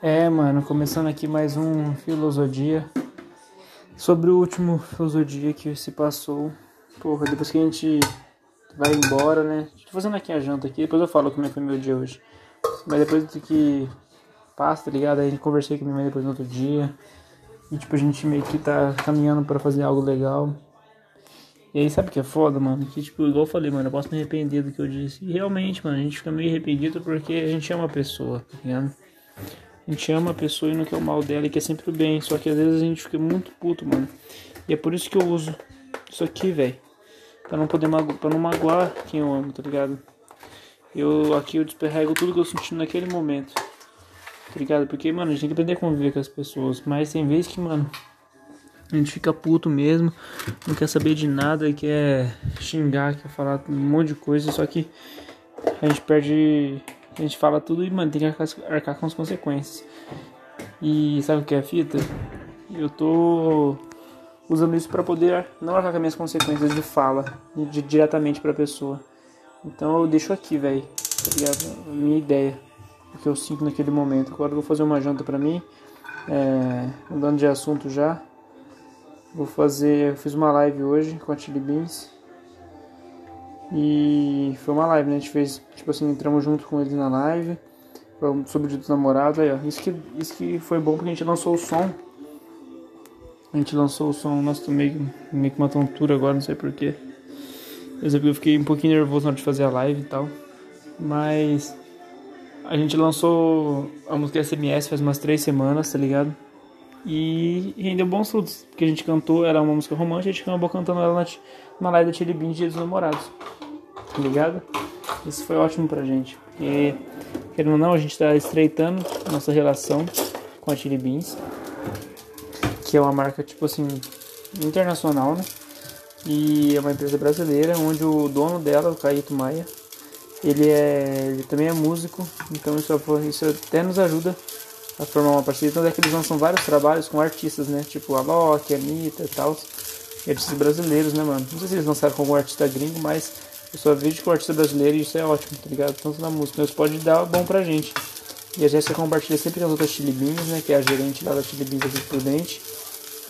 É, mano, começando aqui mais um Filosofia. Sobre o último Filosofia que se passou. Porra, depois que a gente vai embora, né? Tô fazendo aqui a janta aqui, depois eu falo como é que foi meu dia hoje. Mas depois do que passa, tá ligado? Aí conversei com minha mãe depois no outro dia. E tipo, a gente meio que tá caminhando para fazer algo legal. E aí, sabe o que é foda, mano? Que, tipo, igual eu falei, mano, eu posso me arrepender do que eu disse. E realmente, mano, a gente fica meio arrependido porque a gente ama a pessoa, tá ligado? A gente ama a pessoa e não quer o mal dela e quer sempre o bem. Só que às vezes a gente fica muito puto, mano. E é por isso que eu uso isso aqui, velho. Pra não poder magoar, pra não magoar quem eu amo, tá ligado? Eu aqui eu desperrego tudo que eu senti naquele momento. Tá ligado? Porque, mano, a gente tem que aprender a conviver com as pessoas. Mas tem vezes que, mano, a gente fica puto mesmo, não quer saber de nada, quer xingar, quer falar um monte de coisa, só que a gente perde a gente fala tudo e, mano, tem que arcar, com as consequências. E sabe o que é a fita? Eu tô usando isso para poder não arcar com as minhas consequências de fala de, diretamente pra pessoa. Então eu deixo aqui, velho, tá ligado? Minha ideia, o que eu sinto naquele momento. Agora eu vou fazer uma janta pra mim, é, mudando de assunto já. Vou fazer, eu fiz uma live hoje com a Chili Beans. E foi uma live, né? A gente fez, tipo assim, entramos junto com eles na live. Sobre o dia dos namorados, aí ó. Isso que, isso que foi bom porque a gente lançou o som. A gente lançou o som, nossa, tô meio, meio com uma tontura agora, não sei porquê. Eu fiquei um pouquinho nervoso na hora de fazer a live e tal. Mas a gente lançou a música SMS faz umas três semanas, tá ligado? E rendeu bons frutos, porque a gente cantou, era uma música romântica, a gente acabou cantando ela na, live da Bean Dia dos Namorados tá ligado? Isso foi ótimo pra gente. E, querendo ou não, a gente tá estreitando nossa relação com a Chili Beans, que é uma marca, tipo assim, internacional, né? E é uma empresa brasileira, onde o dono dela, o Caíto Maia, ele, é, ele também é músico, então isso, isso até nos ajuda a formar uma parceria. Então é que eles lançam vários trabalhos com artistas, né? Tipo a Loki, a Anitta e tal. artistas brasileiros, né, mano? Não sei se eles lançaram com algum artista gringo, mas eu só vejo o artista brasileiro e isso é ótimo, tá ligado? Tanto na música, isso pode dar bom pra gente. E a Jéssica compartilha sempre com as outras Chili Beans, né? Que é a gerente lá da Chili Beans aqui por Prudente.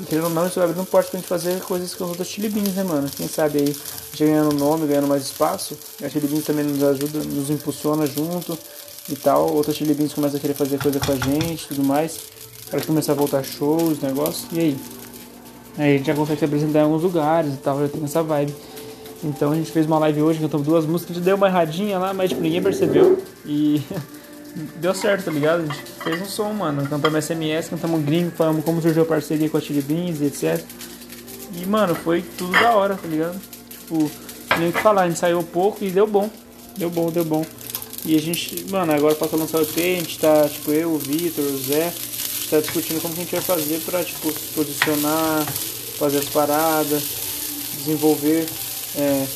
E querendo ou não, isso vai abrir um porte pra gente fazer coisas com as outras Chili Beans, né, mano? Quem sabe aí, ganhando nome, ganhando mais espaço. A Chili Beans também nos ajuda, nos impulsiona junto e tal. Outras Chili Beans começam a querer fazer coisa com a gente tudo mais. Para começar a voltar shows, negócio. E aí? Aí a gente já consegue se apresentar em alguns lugares e tal, já tem essa vibe. Então a gente fez uma live hoje, cantamos duas músicas, a gente deu uma erradinha lá, mas tipo, ninguém percebeu. E deu certo, tá ligado? A gente fez um som, mano. Cantamos SMS, cantamos gringo, falamos como surgiu a parceria com a Chili Beans e etc. E, mano, foi tudo da hora, tá ligado? Tipo, nem o que falar, a gente saiu pouco e deu bom. Deu bom, deu bom. E a gente, mano, agora falta lançar o EP, a gente tá, tipo, eu, o Vitor, o Zé, a gente tá discutindo como que a gente vai fazer pra, tipo, se posicionar, fazer as paradas, desenvolver é,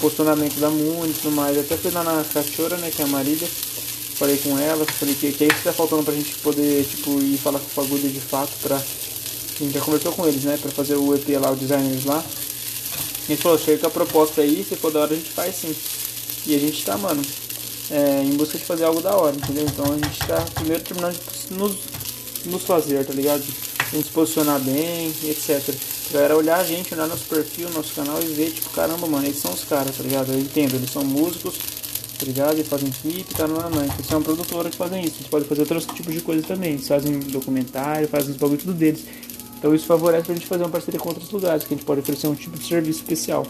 posicionamento da Muni e tudo mais. Até fui lá na Cachorra, né, que é a Marília, falei com ela, falei que, que é isso que tá faltando pra gente poder, tipo, ir falar com o Fagulha de fato pra. A gente já conversou com eles, né, pra fazer o EP lá, o designers lá. E ele falou, chega com a proposta aí, se for da hora a gente faz sim. E a gente tá, mano, é, em busca de fazer algo da hora, entendeu? Então a gente tá primeiro terminando de nos, nos fazer, tá ligado? A gente se posicionar bem, etc. A galera olhar a gente, olhar nosso perfil, nosso canal e ver, tipo, caramba, mano, eles são os caras, tá ligado? Eu entendo, eles são músicos, tá ligado? E fazem clipe, tá no mãe. Eles são produtora que fazem isso. Eles podem fazer outros tipos de coisa também. Eles fazem documentário, fazem os bagulho tudo deles. Então isso favorece pra gente fazer uma parceria com outros lugares, que a gente pode oferecer um tipo de serviço especial.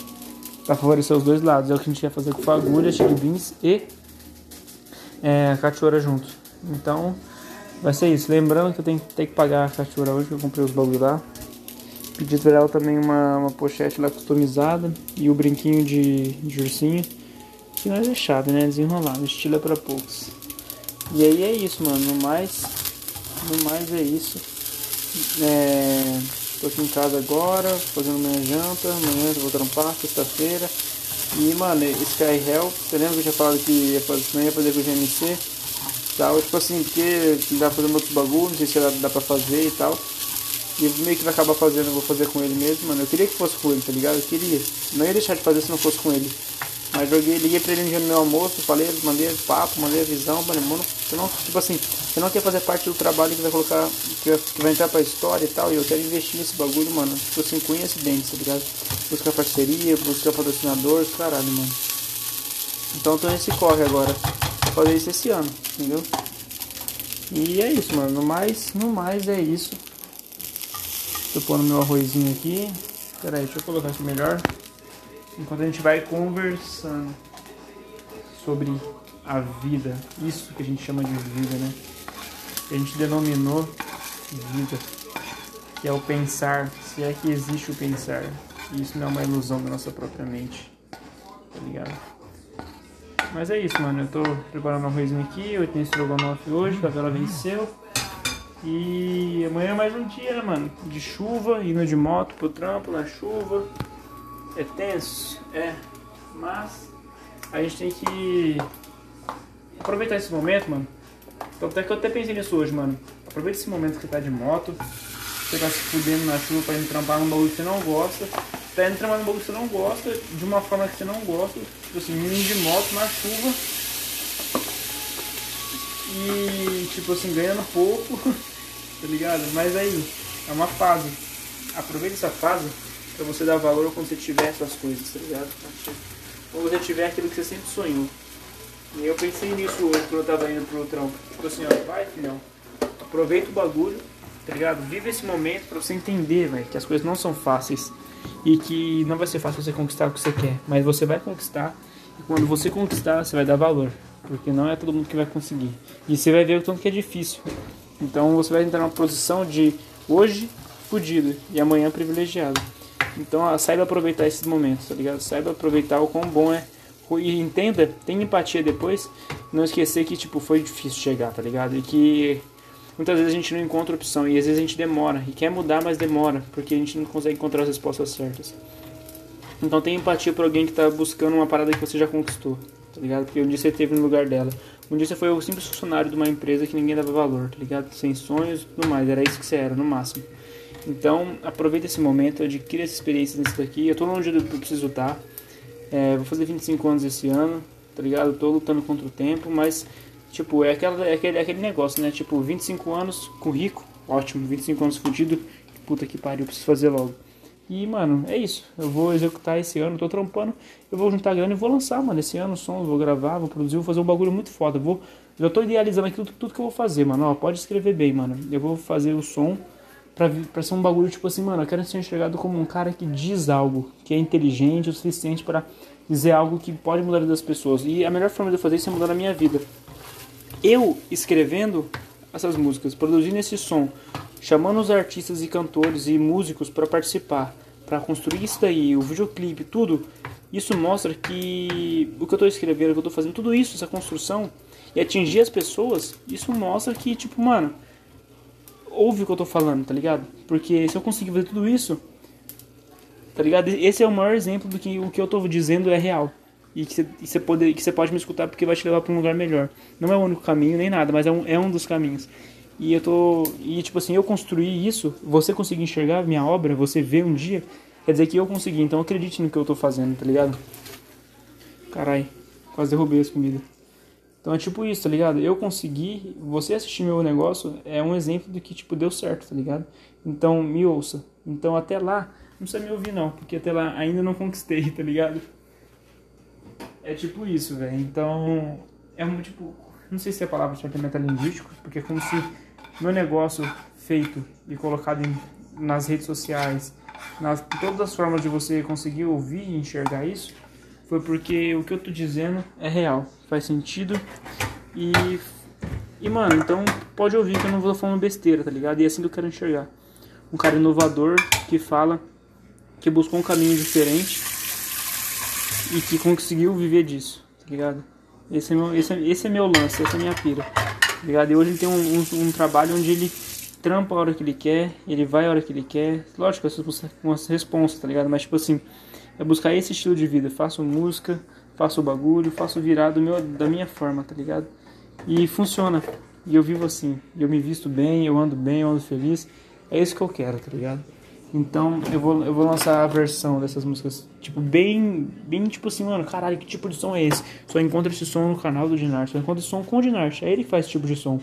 Pra favorecer os dois lados. É o que a gente ia fazer com Fagulha, Chili Beans e é, a Cachorra junto. Então, vai ser isso. Lembrando que eu tenho, tenho que pagar a Cachorra hoje, que eu comprei os bagulho lá. Pedi pra ela também uma, uma pochete lá customizada e o brinquinho de, de ursinho. Que não é chave, né? Desenrolado, estilo é pra poucos. E aí é isso, mano. No mais, no mais é isso. É, tô aqui em casa agora, fazendo minha janta. Amanhã eu vou trampar, sexta-feira. E, mano, Sky Hell, você lembra que eu tinha falado que ia fazer, não ia fazer com o GMC? Tal, tipo assim, porque dá pra fazer outros bagulhos, não sei se dá, dá pra fazer e tal. E meio que vai acabar fazendo, vou fazer com ele mesmo, mano. Eu queria que fosse com ele, tá ligado? Eu queria. Não ia deixar de fazer se não fosse com ele. Mas joguei, liguei pra ele um dia no meu almoço, falei, mandei papo, mandei a visão, falei, mano, você não, tipo assim, você não quer fazer parte do trabalho que vai colocar, que vai, que vai entrar pra história e tal, e eu quero investir nesse bagulho, mano, tipo assim, com dentes, tá ligado? Buscar parceria, buscar patrocinador, caralho, mano. Então eu tô nesse corre agora. Fazer isso esse ano, entendeu? E é isso, mano. No mais, no mais é isso. Tô pondo meu arrozinho aqui. Pera aí, deixa eu colocar isso melhor. Enquanto a gente vai conversando sobre a vida. Isso que a gente chama de vida, né? A gente denominou vida. Que é o pensar, se é que existe o pensar. E isso não é uma ilusão da nossa própria mente. Tá ligado? Mas é isso, mano. Eu tô preparando um arrozinho aqui. Eu tenho estrogonofe hoje, a vela venceu. E amanhã é mais um dia, mano. De chuva, indo de moto pro trampo na chuva. É tenso? É. Mas a gente tem que aproveitar esse momento, mano. Então até que eu até pensei nisso hoje, mano. Aproveita esse momento que tá de moto. Você tá se fudendo na chuva pra trampar num bagulho que você não gosta. Tá trampar num bagulho que você não gosta, de uma forma que você não gosta. Tipo assim, indo de moto na chuva. E tipo assim, ganhando pouco. tá ligado? Mas aí, é uma fase. Aproveita essa fase pra você dar valor quando você tiver essas coisas, tá ligado? Quando você tiver aquilo que você sempre sonhou. E eu pensei nisso hoje quando eu tava indo pro trampo. Tipo assim, ó, vai filhão, aproveita o bagulho, tá ligado? Vive esse momento pra você entender, velho, que as coisas não são fáceis. E que não vai ser fácil você conquistar o que você quer, mas você vai conquistar. E quando você conquistar, você vai dar valor. Porque não é todo mundo que vai conseguir. E você vai ver o tanto que é difícil. Então você vai entrar numa posição de hoje fudido e amanhã privilegiado. Então saiba aproveitar esses momentos, tá ligado? Saiba aproveitar o quão bom é. E entenda, tenha empatia depois. Não esquecer que tipo foi difícil chegar, tá ligado? E que muitas vezes a gente não encontra opção e às vezes a gente demora e quer mudar, mas demora porque a gente não consegue encontrar as respostas certas. Então tenha empatia por alguém que está buscando uma parada que você já conquistou, tá ligado? Porque um dia você esteve no lugar dela. Um dia você foi o simples funcionário de uma empresa que ninguém dava valor, tá ligado? Sem sonhos e tudo mais. Era isso que você era, no máximo. Então, aproveita esse momento, adquira essa experiência nisso daqui. Eu tô longe do que eu preciso estar. É, vou fazer 25 anos esse ano, tá ligado? tô lutando contra o tempo, mas, tipo, é, aquela, é, aquele, é aquele negócio, né? Tipo, 25 anos com rico, ótimo. 25 anos fudido, puta que pariu, preciso fazer logo. E, mano, é isso. Eu vou executar esse ano, tô trampando. Eu vou juntar grana e vou lançar, mano. Esse ano som, vou gravar, vou produzir, vou fazer um bagulho muito foda. vou, já tô idealizando aqui tudo, tudo que eu vou fazer, mano. Ó, pode escrever bem, mano. Eu vou fazer o som pra, pra ser um bagulho tipo assim, mano. Eu quero ser enxergado como um cara que diz algo, que é inteligente o suficiente para dizer algo que pode mudar das pessoas. E a melhor forma de eu fazer isso é mudar a minha vida. Eu escrevendo essas músicas, produzindo esse som, chamando os artistas e cantores e músicos para participar, para construir isso daí, o videoclipe, tudo, isso mostra que o que eu estou escrevendo, o que eu estou fazendo, tudo isso, essa construção e atingir as pessoas, isso mostra que, tipo, mano, ouve o que eu estou falando, tá ligado? Porque se eu conseguir fazer tudo isso, tá ligado? Esse é o maior exemplo do que o que eu estou dizendo é real. E que você pode me escutar porque vai te levar para um lugar melhor. Não é o único caminho nem nada, mas é um, é um dos caminhos. E eu tô. E tipo assim, eu construí isso, você conseguir enxergar minha obra, você ver um dia, quer dizer que eu consegui. Então acredite no que eu tô fazendo, tá ligado? Carai, quase derrubei as comidas. Então é tipo isso, tá ligado? Eu consegui, você assistir meu negócio é um exemplo de que tipo deu certo, tá ligado? Então me ouça. Então até lá, não precisa me ouvir não, porque até lá ainda não conquistei, tá ligado? É tipo isso, velho. Então, é um tipo, não sei se é a palavra certa é metalinguístico, porque é como se meu negócio feito e colocado em, nas redes sociais, nas todas as formas de você conseguir ouvir e enxergar isso, foi porque o que eu tô dizendo é real, faz sentido e e mano, então pode ouvir que eu não vou falando besteira, tá ligado? E é assim que eu quero enxergar. Um cara inovador que fala que buscou um caminho diferente e que conseguiu viver disso, tá ligado? Esse é meu, esse é, esse é meu lance, essa é minha pira. Tá ligado? E hoje ele tem um, um, um, trabalho onde ele trampa a hora que ele quer, ele vai a hora que ele quer. Lógico, com as responsas, tá ligado? Mas tipo assim, é buscar esse estilo de vida. Faço música, faço bagulho, faço virar do meu, da minha forma, tá ligado? E funciona. E eu vivo assim. Eu me visto bem, eu ando bem, eu ando feliz. É isso que eu quero, tá ligado? Então eu vou, eu vou lançar a versão dessas músicas, tipo, bem, bem tipo assim, mano, caralho, que tipo de som é esse? Só encontra esse som no canal do Dinarte, só encontra esse som com o Dinarte, é ele que faz esse tipo de som.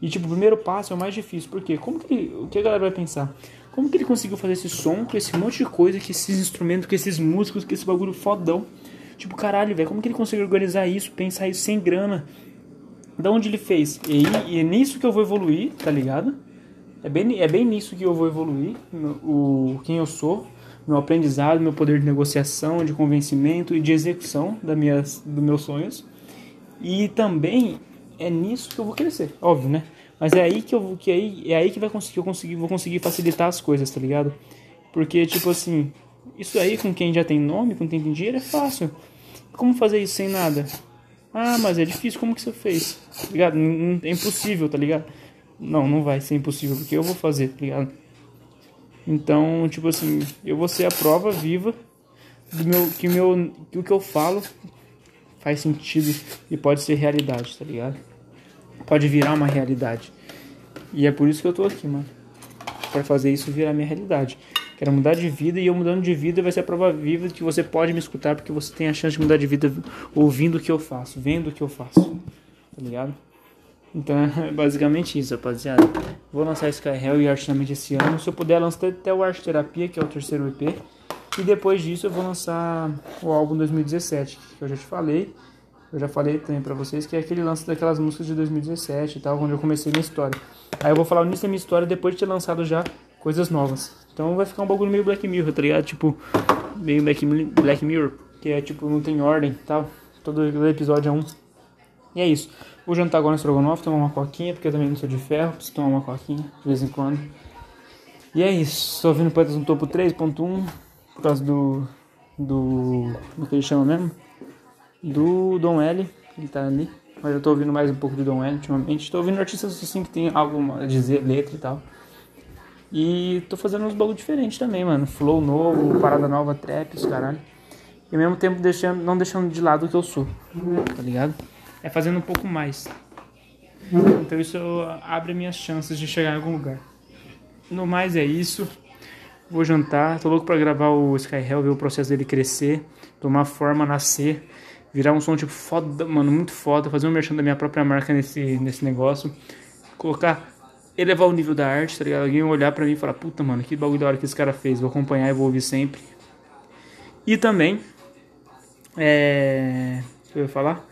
E tipo, o primeiro passo é o mais difícil, porque como que ele, o que a galera vai pensar? Como que ele conseguiu fazer esse som com esse monte de coisa, com esses instrumentos, com esses músicos, com esse bagulho fodão? Tipo, caralho, velho, como que ele conseguiu organizar isso, pensar isso sem grana? Da onde ele fez? E, e é nisso que eu vou evoluir, tá ligado? É bem, é bem nisso que eu vou evoluir, o quem eu sou, meu aprendizado, meu poder de negociação, de convencimento e de execução das minhas, dos meus sonhos. E também é nisso que eu vou crescer, óbvio, né? Mas é aí que eu que aí é aí que vai conseguir eu conseguir vou conseguir facilitar as coisas, tá ligado? Porque tipo assim, isso aí com quem já tem nome, com quem tem dinheiro é fácil. Como fazer isso sem nada? Ah, mas é difícil, como que você fez? Tá ligado? É impossível, tá ligado? Não, não vai ser impossível, porque eu vou fazer, tá ligado? Então, tipo assim, eu vou ser a prova viva do meu que, meu, que o que eu falo faz sentido e pode ser realidade, tá ligado? Pode virar uma realidade. E é por isso que eu tô aqui, mano. Pra fazer isso virar minha realidade. Quero mudar de vida e eu mudando de vida vai ser a prova viva de que você pode me escutar porque você tem a chance de mudar de vida ouvindo o que eu faço, vendo o que eu faço. Tá ligado? Então é basicamente isso, rapaziada. Vou lançar Sky Hell e Artinamente esse ano. Se eu puder, lançar até o Arte Terapia, que é o terceiro EP. E depois disso eu vou lançar o álbum 2017, que eu já te falei. Eu já falei também pra vocês que é aquele lance daquelas músicas de 2017 e tal, onde eu comecei minha história. Aí eu vou falar nisso da minha história depois de ter lançado já coisas novas. Então vai ficar um bagulho meio Black Mirror, tá ligado? Tipo, meio Black, Black Mirror, que é tipo, não tem ordem e tal. Todo episódio é um. E é isso. Vou jantar agora no estrogonofe, tomar uma coquinha, porque eu também não sou de ferro, preciso tomar uma coquinha de vez em quando. E é isso. Estou ouvindo Poetas no Topo 3.1 por causa do. do. do que ele chama mesmo? Do Dom L, ele tá ali. Mas eu tô ouvindo mais um pouco do Dom L ultimamente. Estou ouvindo artistas assim que tem algo a dizer, letra e tal. E tô fazendo uns bagulho diferentes também, mano. Flow novo, parada nova, trap, os caralho. E ao mesmo tempo deixando, não deixando de lado o que eu sou, tá ligado? é fazendo um pouco mais. Então isso abre minhas chances de chegar em algum lugar. No mais é isso. Vou jantar, tô louco pra gravar o Sky Hell, ver o processo dele crescer, tomar forma, nascer, virar um som tipo foda, mano, muito foda, fazer um merchan da minha própria marca nesse, nesse negócio, colocar, elevar o nível da arte, tá ligado? Alguém olhar pra mim e falar, puta, mano, que bagulho da hora que esse cara fez, vou acompanhar e vou ouvir sempre. E também, é. O que eu ia falar?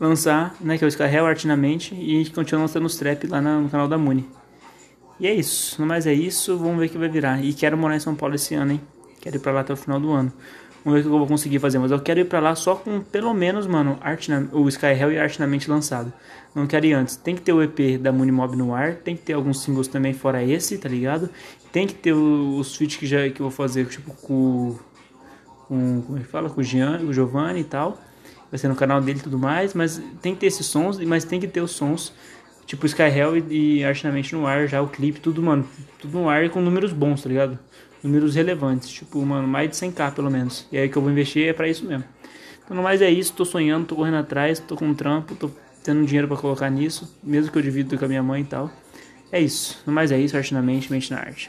lançar, né, que é o Skyhell Artinamente, e continuar lançando os trap lá no canal da Muni. E é isso, no mais é isso, vamos ver o que vai virar. E quero morar em São Paulo esse ano, hein? Quero ir pra lá até o final do ano. Vamos ver o que eu vou conseguir fazer, mas eu quero ir pra lá só com pelo menos, mano, Arte na, o Skyhell e Artinamente lançado. Não quero ir antes. Tem que ter o EP da Mob no ar, tem que ter alguns singles também fora esse, tá ligado? Tem que ter os feats que, já, que eu vou fazer, tipo, com. com como é que fala? Com o Gian, o Giovanni e tal vai ser no canal dele e tudo mais, mas tem que ter esses sons, mas tem que ter os sons, tipo Sky Hell e, e Artinamente no ar, já o clipe, tudo, mano, tudo no ar e com números bons, tá ligado? Números relevantes, tipo, mano, mais de 100k pelo menos. E aí que eu vou investir é pra isso mesmo. Então, no mais é isso, tô sonhando, tô correndo atrás, tô com um trampo, tô tendo dinheiro para colocar nisso, mesmo que eu divido com a minha mãe e tal. É isso. No mais é isso, Artinamente, mente na arte.